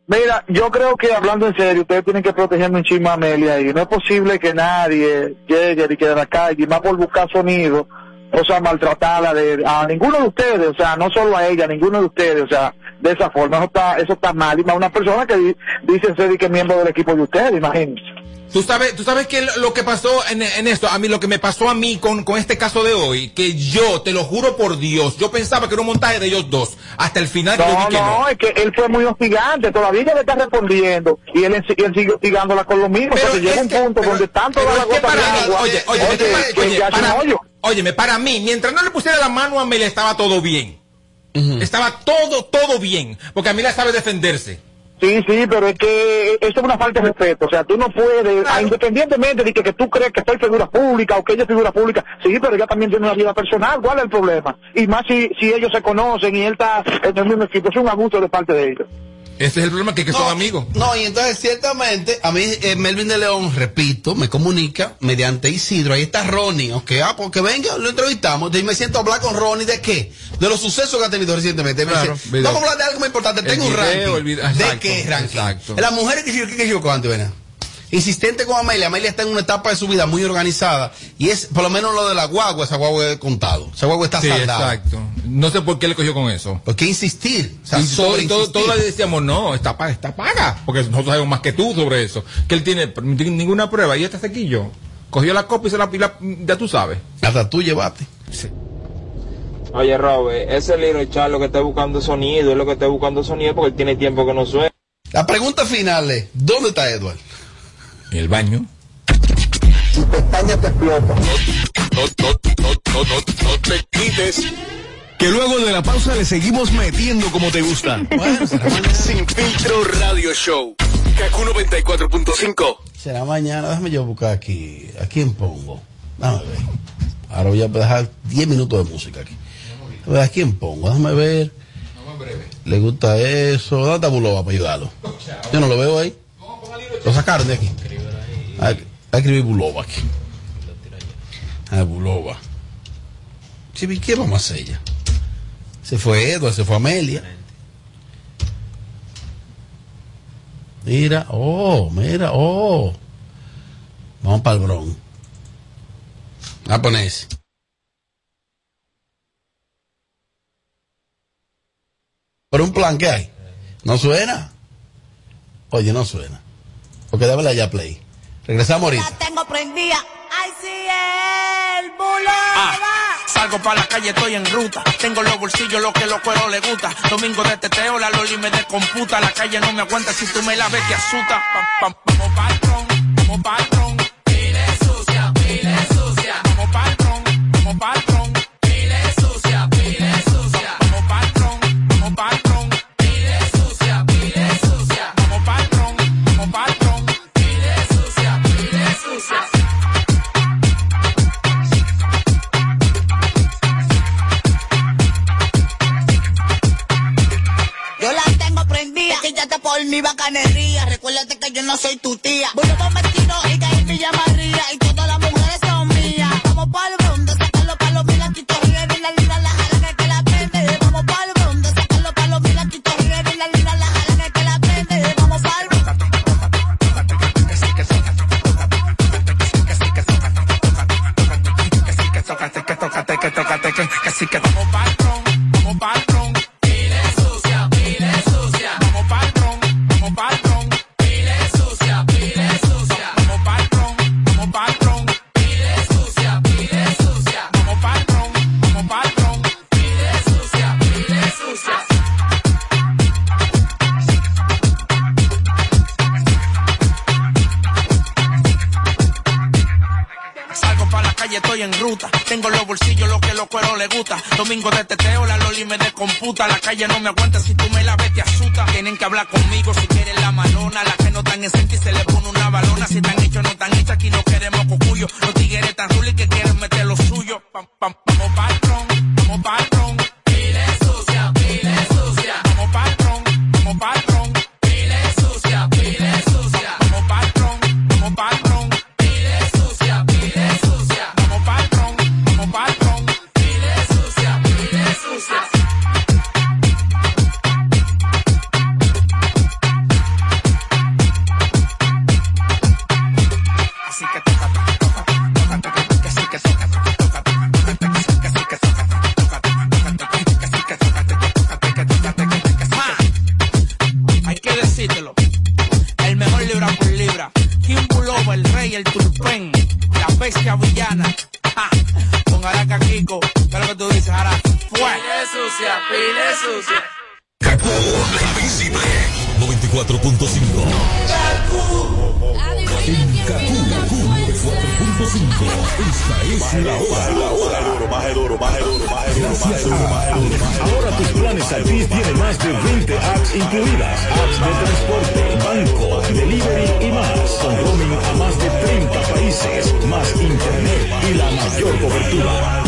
Mira, yo creo que hablando en serio, ustedes tienen que protegerme un a Amelia y no es posible que nadie llegue y que de la calle, y más por buscar sonido, o sea, maltratarla de, a ninguno de ustedes, o sea, no solo a ella, a ninguno de ustedes, o sea, de esa forma, eso está, eso está mal, y más una persona que di- dice ser que es miembro del equipo de ustedes, imagínense. Tú sabes, tú sabes que lo que pasó en, en esto, a mí lo que me pasó a mí con, con este caso de hoy, que yo, te lo juro por Dios, yo pensaba que era un montaje de ellos dos, hasta el final que yo No, vi que no. no, es que él fue muy hostigante, todavía le está respondiendo, y él, y él sigue hostigándola con lo mismo, Pero llega un que- punto pero- donde tanto da la gota para mí, agua, oye, oye, oye, oye, que oye, para- hoyo. óyeme, para mí, mientras no le pusiera la mano a Amelia, estaba todo bien. Estaba todo, todo bien. Porque Amelia sabe defenderse. Sí, sí, pero es que eso es una falta de respeto. O sea, tú no puedes, ah, independientemente de que, que tú crees que soy figura pública o que ella es figura pública, sí, pero ella también tiene una vida personal. ¿Cuál es el problema? Y más si, si ellos se conocen y él está en el mismo equipo, es un abuso de parte de ellos. Ese es el problema, que, que son amigos. No, y entonces ciertamente a mí eh, Melvin de León, repito, me comunica mediante Isidro, ahí está Ronnie, ok, ah, porque venga, lo entrevistamos, y me siento a hablar con Ronnie de qué, de los sucesos que ha tenido recientemente. Me Claro, dice, vamos a hablar de algo muy importante, El tengo un video, ranking. el ¿De qué ranking? exacto. Las mujeres que yo, que, que yo cuánto, ven Insistente con Amelia, Amelia está en una etapa de su vida muy organizada y es por lo menos lo de la guagua, esa guagua he contado, esa guagua está Sí, saldada. exacto. No sé por qué le cogió con eso. ¿Por qué insistir? O sea, y todo, y todo, sobreinsistir. todo le decíamos, no, está, pa- está paga. Porque nosotros sabemos más que tú sobre eso. Que él tiene ninguna prueba. Y este sequillo cogió la copia y se la pila, ya tú sabes. Hasta tú llevaste. Oye, Robert, ese libro Char lo que está buscando sonido, es lo que está buscando sonido porque él tiene tiempo que no suena. La pregunta final es, ¿dónde está Edward? En el baño. pestaña te explota. No, no, no, no, no, no te quites. Que luego de la pausa le seguimos metiendo como te gusta. Sin filtro radio show. Kaku 94.5. Será mañana, déjame yo buscar aquí. ¿A quién pongo? Déjame ver. Ahora voy a dejar 10 minutos de música aquí. A ver, ¿a quién pongo? Déjame ver. Le gusta eso. ¿Dónde está Bulova para ayudarlo? Yo no lo veo ahí. Lo sacaron de aquí. A, a escribir Bulova aquí. A Bulova. Sí, ¿y ¿qué vamos a hacer ya? Se fue Edward, se fue Amelia. Mira, oh, mira, oh. Vamos para el Bron. A poner ese. Por un plan que hay. ¿No suena? Oye, no suena. Porque dámela ya play. Regresamos ahorita. tengo prendida. Ay, sí, el bulo. Salgo para la calle, estoy en ruta. Tengo los bolsillos, lo que los cueros le gusta. Domingo de teteo, la loli me descomputa. La calle no me aguanta, si tú me la ves te asusta. Pam, pam, vamos patrón, vamos patrón. Mi bacanería. Recuérdate que yo no soy tu tía. Voy a vestido y caer en Villa María. Y todas las mujeres son mías. Vamos pa'l bronce, sacarlo pa' los milaquitos. Ríe bien la linda, la jala que, que la prende. Vamos pa'l bronce, sacarlo pa' los milaquitos. Ríe bien la linda, la jala que, que la prende. Vamos pa'l bronce. tócate, que tócate, que tócate, que que sí que calle no me aguanta, mayor cobertura.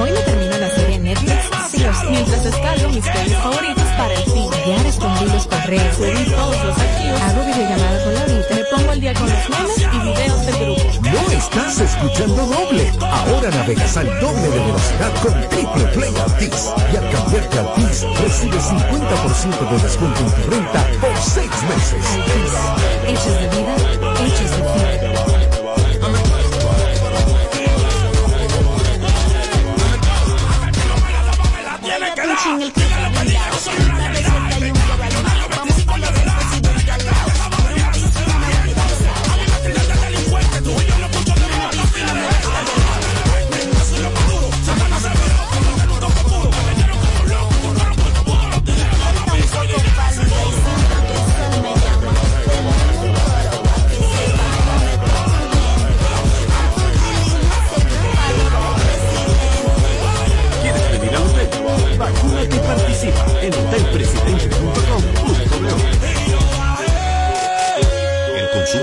Hoy me termino la serie Netflix Sears mientras descargo mis series favoritos para el fin. Ya respondí los correos, subí todos los archivos, hago videollamada con Laurita, me pongo al día con los memes y videos del grupo. No estás escuchando doble. Ahora navegas al doble de velocidad con Triple Play Altis. Y al cambiarte a Altis, recibes 50% de descuento en tu renta por seis meses. Hechos de vida, hechos de vida. ¿Quieres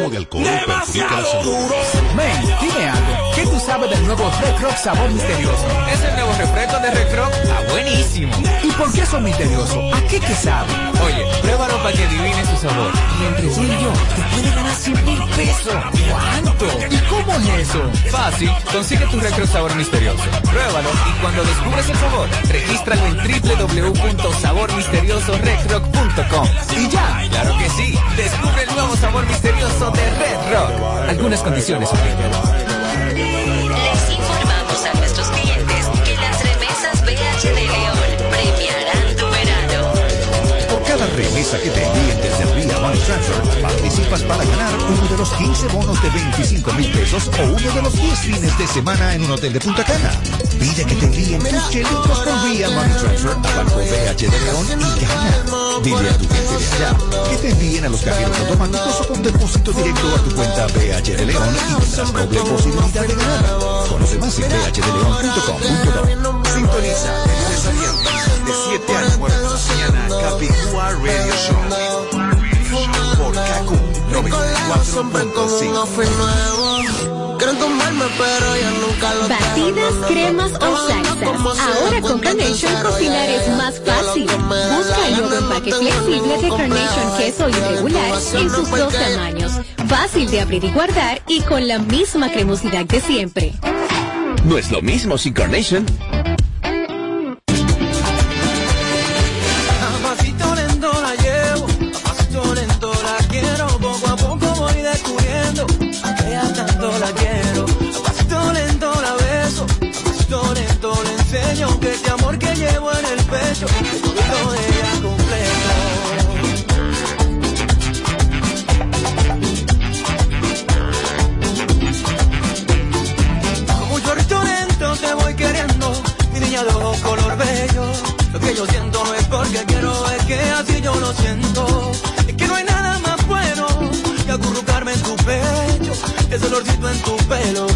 consumo de alcohol perjudica la salud. Nuevo Red Rock sabor misterioso? Es el nuevo refresco de Red Rock. Está buenísimo. ¿Y por qué son misteriosos? ¿A qué que sabe? Oye, pruébalo para que adivines su sabor. Y entre tú y yo, te puede ganar 100 mil pesos. ¿Cuánto? ¿Y cómo es eso? Fácil, consigue tu Red Rock sabor misterioso. Pruébalo y cuando descubres el sabor, regístralo en www.sabormisteriosoredrock.com. ¿Y ya? Claro que sí. Descubre el nuevo sabor misterioso de Red Rock. Algunas condiciones aplican. A nuestros clientes que las remesas BH de León premiarán tu verano. Por cada remesa que te envíen desde Ria Money Transfer, participas para ganar uno de los 15 bonos de 25 mil pesos o uno de los 10 fines de semana en un hotel de Punta Cana. Pide que te envíen tus chelitos con Ria Money Transfer a Banco BH de León y gana. Dile a tu gente de allá que te envíen a los cajeros automáticos o con depósito directo a tu cuenta BH de León y tendrás doble posibilidad de ganar. Conoce más en bhdeleon.com.do. Sintoniza de lunes a viernes de 7 a 9 de la mañana Capicúa Radio Show por Kaku 94.5. Quieren tomarme, pero yo nunca lo Batidas, cremas o salsas. Ahora con Carnation cocinar es más fácil. Busca el nuevo empaque flexible de Carnation queso irregular en sus dos tamaños. Fácil de abrir y guardar y con la misma cremosidad de siempre. No es lo mismo sin Carnation. Que así yo lo siento. Es que no hay nada más bueno que acurrucarme en tu pecho. Ese olorcito en tu pelo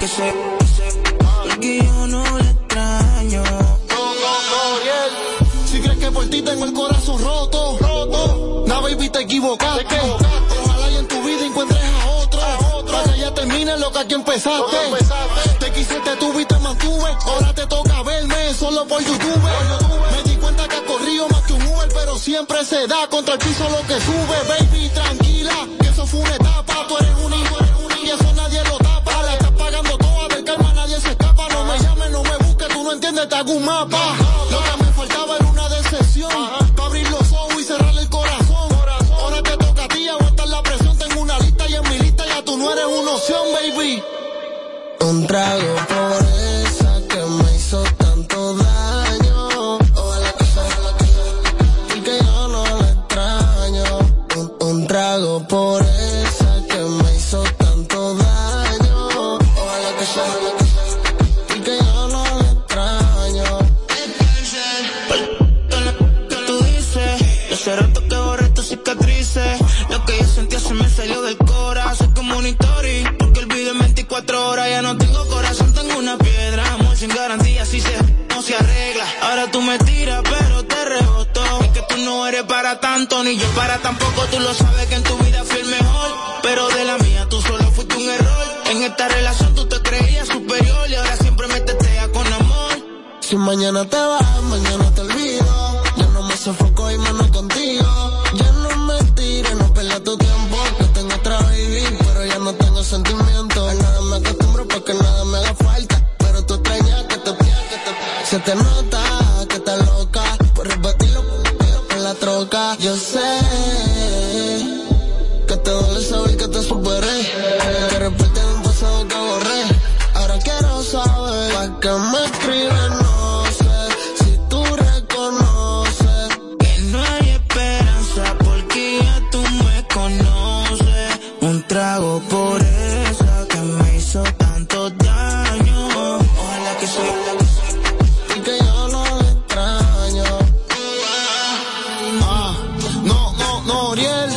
que se, que se, que yo no le extraño. Si crees que por ti tengo el corazón roto, roto. No, baby, te equivocaste. Ojalá y en tu vida encuentres a otro. Para que ya termine lo que aquí empezaste. Te quise, te tuve y te mantuve. Ahora te toca verme solo por YouTube. Me di cuenta que has corrido más que un Uber, pero siempre se da contra el piso lo que sube. Baby, tranquila, hago un mapa. Lo que me faltaba era una decepción. Para abrir los ojos y cerrar el corazón. Ahora te toca a ti aguantar la presión. Tengo una lista y en mi lista ya tú no eres una opción, baby. Un por tanto, ni yo para tampoco. Tú lo sabes que en tu qué me escribes, no sé. Si tú reconoces que no hay esperanza porque ya tú me conoces. Un trago por esa que me hizo tanto daño. Ojalá que que sea, y que yo no le extraño. Ah, no, no, no, Oriel.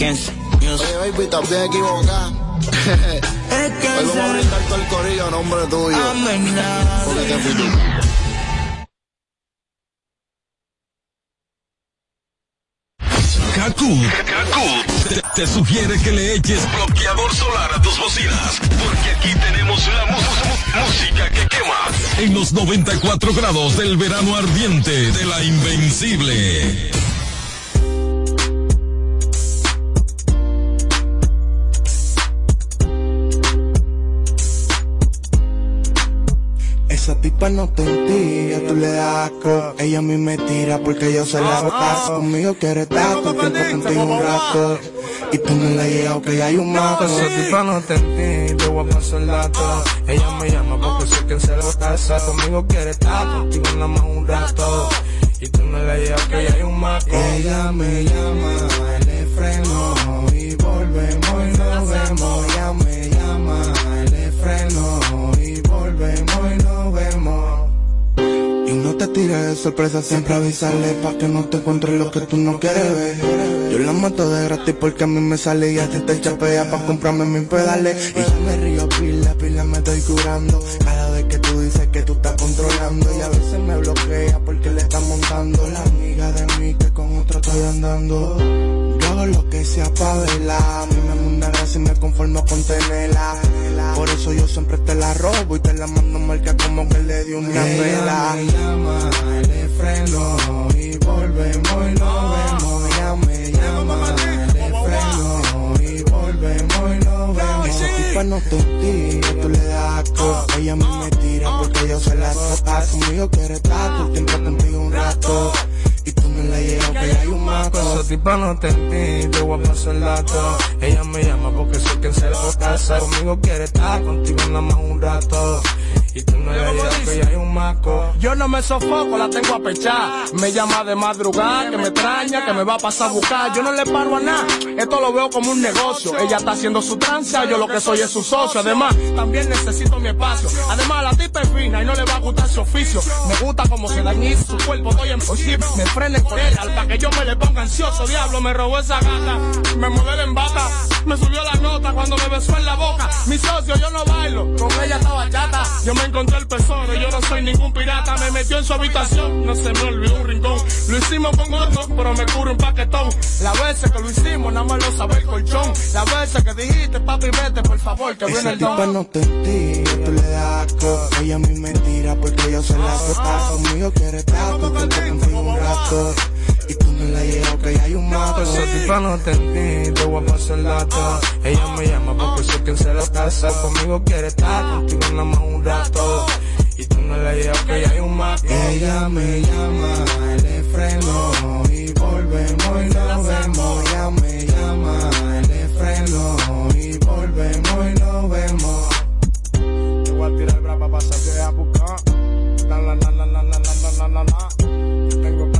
Oye, baby, estás bien equivocada. todo el corillo a nombre tuyo. Porque te fui tú. Kaku, te, te sugiere que le eches bloqueador solar a tus bocinas, porque aquí tenemos la música que quema en los 94 grados del verano ardiente de la invencible. No te entía, tú le das asco. Ella a mí me tira porque yo se la botazo. Conmigo quiere estar todo el tiempo contigo un rato. Y tú no le llegas que hay un mato. Esa tipa no te entiende, te voy a pasar el dato. Ella me llama porque sé que se lo pasa. Conmigo quiere estar contigo nada más un rato. Y tú no le llegas que hay un maco. Ella me llama, le freno y volvemos y nos vemos. Ella me llama, le freno Tires de sorpresa, siempre avisarle pa' que no te encuentre lo que tú no quieres ver. Yo la mato de gratis porque a mí me sale y a ti te chapea pa' comprarme mis pedales. Y yo me río pila, pila me estoy curando. Cada vez que tú dices que tú estás controlando y a veces me bloquea porque le está montando la amiga de mí que con otro estoy andando. Yo hago lo que sea pa' verla, a mí me manda gracia y me conformo con tenerla. Por eso yo siempre te la robo y te la mando marca como que le di una vela. No te tira, tú le das asco. Ella me tira porque yo se la toca. Conmigo quiere estar todo el tiempo contigo un rato. Y tú me la llevas que hay un maco. Esa tipa no te entendí, te voy a pasar el dato. Ella me llama porque soy quien se la casa. Conmigo quiere estar, contigo nada más un rato. Y tú no le llevas que ya hay un maco. Yo no me sofoco, la tengo a pechar. Me llama de madrugada, que me extraña, que me va a pasar a buscar. Yo no le paro a nada, esto lo veo como un negocio. Ella está haciendo su tranza, yo lo que soy es su socio. Además, también necesito mi espacio. Además, la tipa es fina y no le va a gustar su oficio. Me gusta como se dañiza su cuerpo, estoy en posible. Me frenen con ella, para que yo me le ponga ansioso. Diablo, me robó esa gata, me modela en bata. Me subió la nota cuando me besó en la boca. Mi socio, yo no bailo, con ella estaba chata. Yo me encontré el tesoro, yo no soy ningún pirata. Me metió en su habitación, no se me olvidó un rincón. Lo hicimos con otro, pero me curo un paquetón. La veces que lo hicimos, nada más lo sabe el colchón. La veces que dijiste, papi, vete, por favor, que viene Esa el tipa don. no te tira, tú le das asco. Ella a mí me tira porque yo soy la que está conmigo. Quiere estar el tiempo contigo un rato. Y tú me la llevas que hay un maco. Esa tipa no te entendí, te voy a pasar el dato. Ella me llama porque soy quien se la casa. Conmigo quiere estar, contigo nada más un rato. Y tú no le llevas que hay un maco. Ella me llama, le freno y volvemos y nos vemos. Ella me llama, le freno y volvemos y nos vemos. Te voy a tirar brava para pasarte a buscar. La la la la la la la la la la. Yo tengo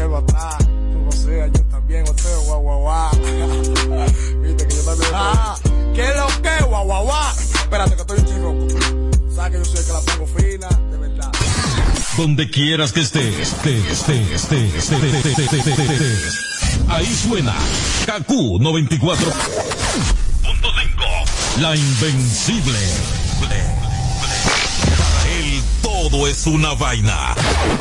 me quedo atrás. Tú o sea, yo también, o sea, guau guau guau. Viste que yo también. Ah, ¿qué es lo que, guau guau guau? Espérate que estoy un chirroco. Sabes que yo soy el que la pongo fina, de verdad. Donde quieras que estés, estés, estés, estés, estés, estés, estés, estés, estés. Ahí suena KQ 94.5. La invencible. Todo es una vaina.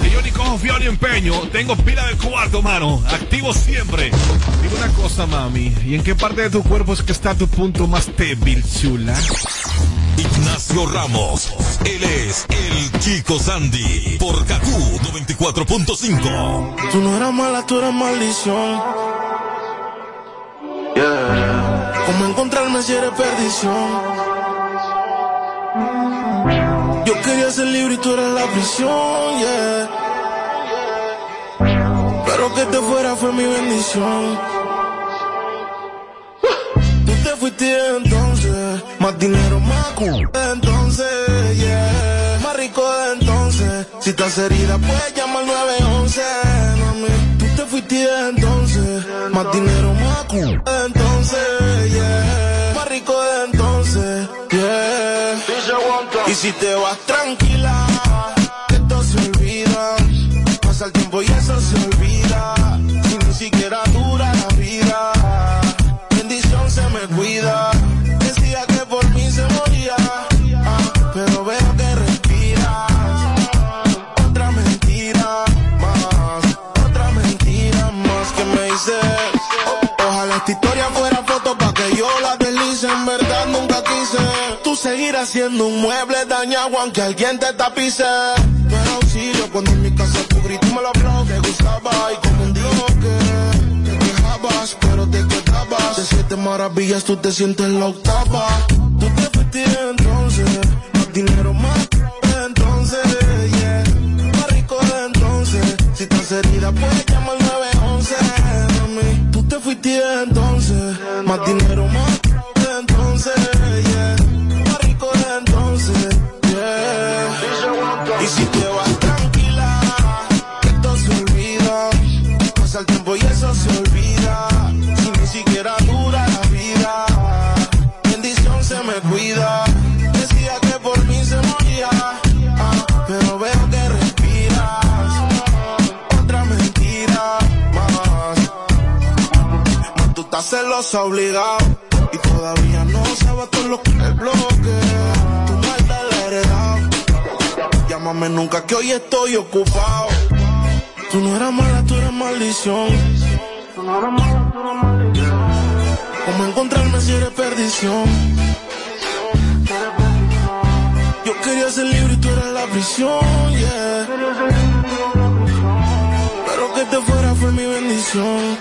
Y yo ni cojo fiado ni empeño. Tengo pila del cuarto, mano. Activo siempre. Dime una cosa, mami. ¿Y en qué parte de tu cuerpo es que está tu punto más débil, chula? Ignacio Ramos. Él es el Chico Sandy. Por KQ 94.5. Tú no eras mala, tú eras maldición. Yeah. ¿Cómo encontrarme si eres perdición? Yo quería ser libre y tú eras la prisión, yeah. Pero que te fuera fue mi bendición. Tú te fuiste entonces, más dinero, más cu- entonces, yeah. Más rico de entonces, si estás herida puedes llamar 911, mami. Tú te fuiste entonces, más dinero, más cu- entonces, si te vas tranquila, esto se olvida. Pasa el tiempo y eso se olvida. Y ni siquiera dura la vida. Bendición se me cuida. Decía que por mí se moría. Ah, pero veo que respiras. Otra mentira más. Otra mentira más que me dices. Ojalá esta historia fuera foto para Tú seguir haciendo un mueble dañado aunque alguien te tapice. No era auxilio cuando en mi casa tu grito me lo habló. Te gustaba y como un bloque. Te quejabas, pero te quedabas. De siete maravillas tú te sientes la octava. Tú te fuiste entonces. Más dinero, más entonces, yeah. Más rico de entonces. Si estás herida, puedes llamar 911, mami. Tú te fuiste entonces. Más dinero, más obligado. Y todavía no sabes todo lo que el bloque. Tu maldad la he heredado. Llámame nunca que hoy estoy ocupado. Tú no eras mala, tú eras maldición. Tú no eras mala, tú eras maldición. ¿Cómo encontrarme si eres perdición? Yo quería ser libre y tú eras la prisión. Pero que te fuera fue mi bendición.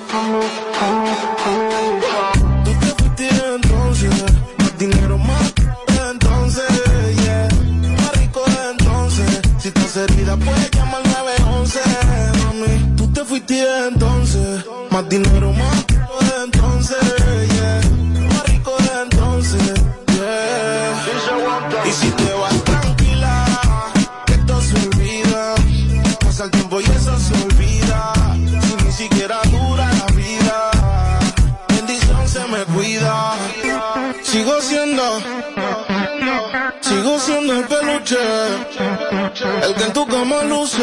Más dinero, más culo desde entonces. Yeah. Más rico desde entonces. Yeah. Y si te vas tranquila, que esto se olvida. Pasa el tiempo y eso se olvida. Si ni siquiera dura la vida. Bendición se me cuida. Sigo siendo. Sigo siendo el peluche. El que en tu cama luce.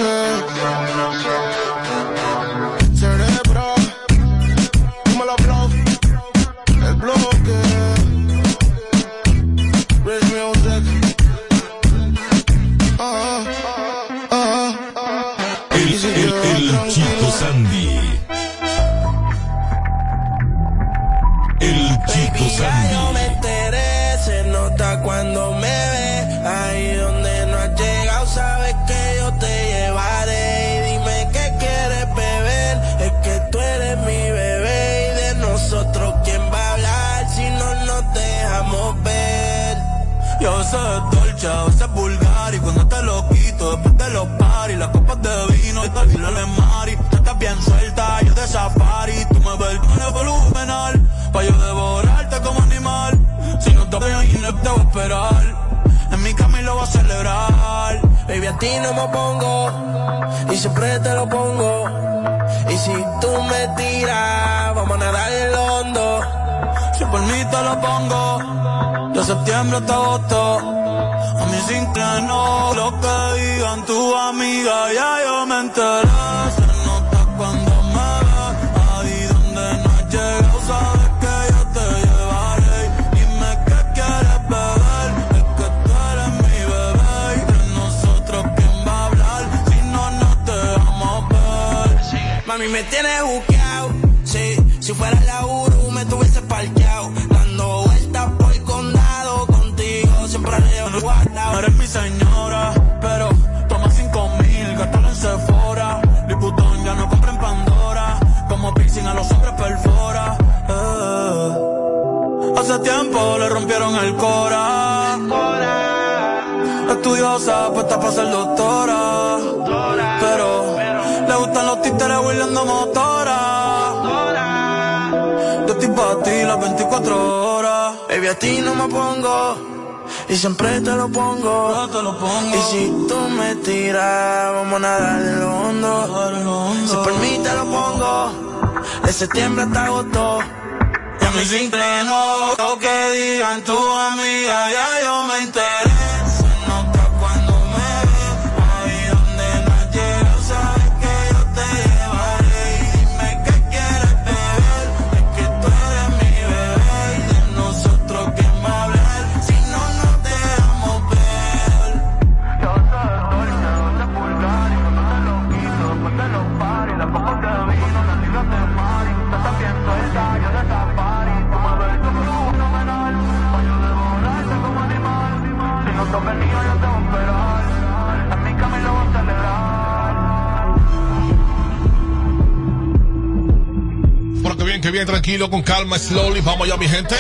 Sandy. yo me enteré, se nota cuando me ve. Ahí donde no has llegado, sabes que yo te llevaré. Y dime qué quieres beber, es que tú eres mi bebé. Y de nosotros, ¿quién va a hablar si no nos dejamos ver? Yo sé dolce, a veces vulgar y cuando te lo quito después de los paris, las copas de vino y tal y mari, tú estás bien suelta, yo de safari, tú me ves con el volumenal, pa' yo devorarte voy a esperar, en mi cama y lo voy a celebrar, Baby, a ti no me pongo y siempre te lo pongo. Y si tú me tiras, vamos a nadar el hondo. si por mí te lo pongo, de septiembre hasta agosto, a mí sin no, lo que digan tu amiga, ya yo me enteré, Mami, me tienes buqueado. Sí, si fuera la Uru, me tuviese parqueado. Dando vueltas por el condado. Contigo siempre el No guardado. eres mi señora, pero toma cinco mil, gástalo en Sephora. Liputón ya no compra en Pandora, como piercing a los hombres perfora. Eh. Hace tiempo le rompieron el cora. Estudiosa, puesta para ser doctora. Huirleando motora. Yo estoy para ti las 24 horas. Baby, a ti no me pongo. Y siempre te lo pongo. Y si tú me tiras, vamos a nadar en lo hondo. Si por mí te lo pongo. De septiembre hasta agosto. Y a mí sin lo que digan tu amiga, ya yo me enteré. Pero que bien, tranquilo, con calma, slowly. Vamos ya, mi gente.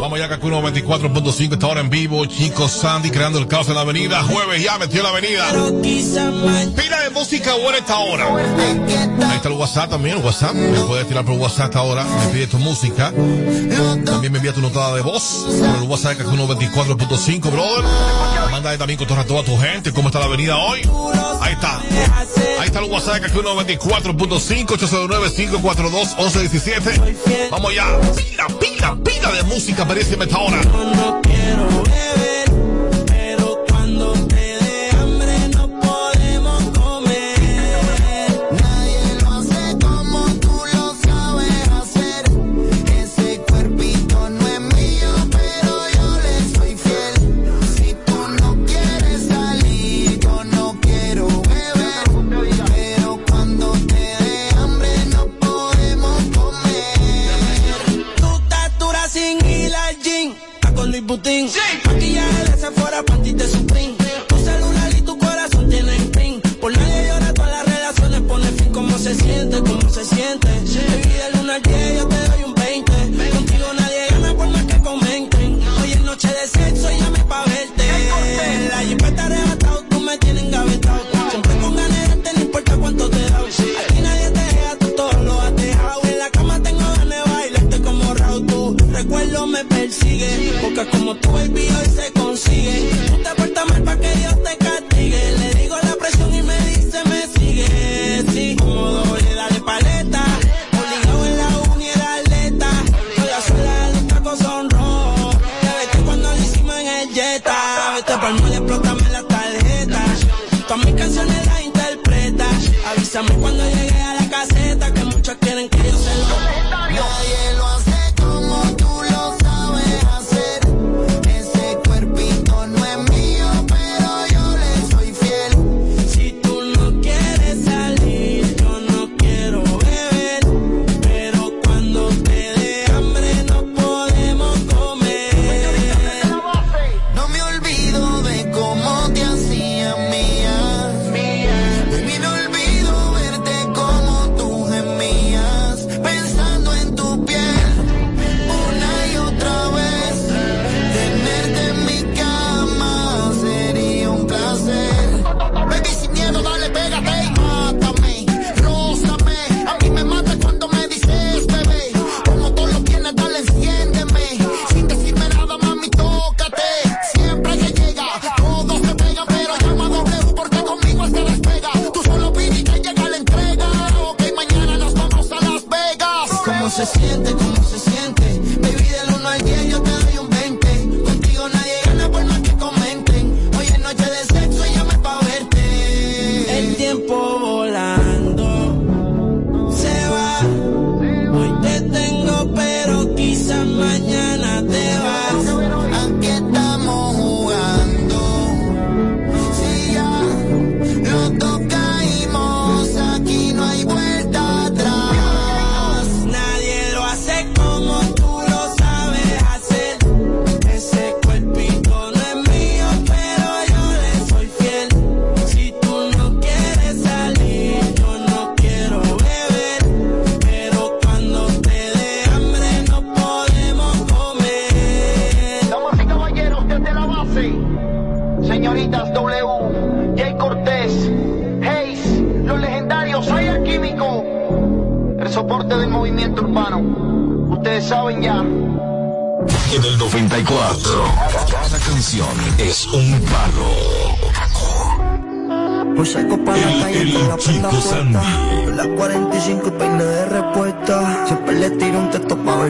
Vamos ya, Kakuno 24.5, está ahora en vivo. Chicos, Sandy creando el caos en la avenida. Jueves ya metió la avenida. Pila de música buena esta hora. Ahí está el WhatsApp también, el WhatsApp. Me puedes tirar por WhatsApp ahora. Me pide tu música. También me envía tu notada de voz por el WhatsApp de Kakuno 24.5, brother. Manda ahí también con toda toda tu gente. ¿Cómo está la avenida hoy? Ahí está. Ahí está el WhatsApp de Kakuno 24.5, 809-542-1117. Vamos ya. Pila, pila, pila de música, mereceme esta hora. Pero Putin. Sí. De Sephora, de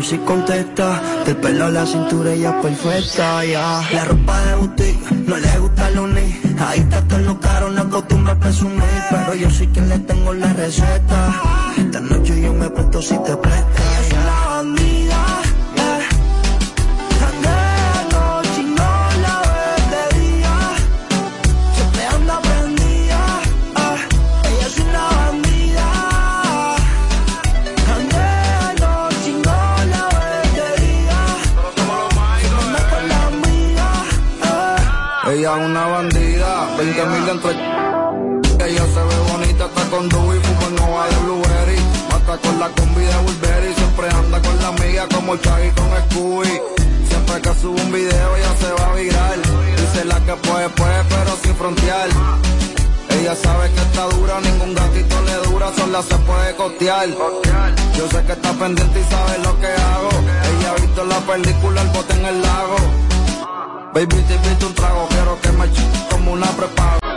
si contesta. Del pelo la cintura ella perfecta, ya. La ropa de boutique, no le gusta el ni, Ahí está todo lo caro, no acostumbra a presumir. Pero yo sí que le tengo la receta. Esta noche yo me presto si te presto. como el con Scooby. Siempre que subo un video ella se va a viral. Dice la que puede, puede, pero sin frontear. Ella sabe que está dura, ningún gatito le dura, sola se puede costear. Yo sé que está pendiente y sabe lo que hago. Ella ha visto la película El bote en el lago. Baby, te invito un trago, quiero que me como una prepago.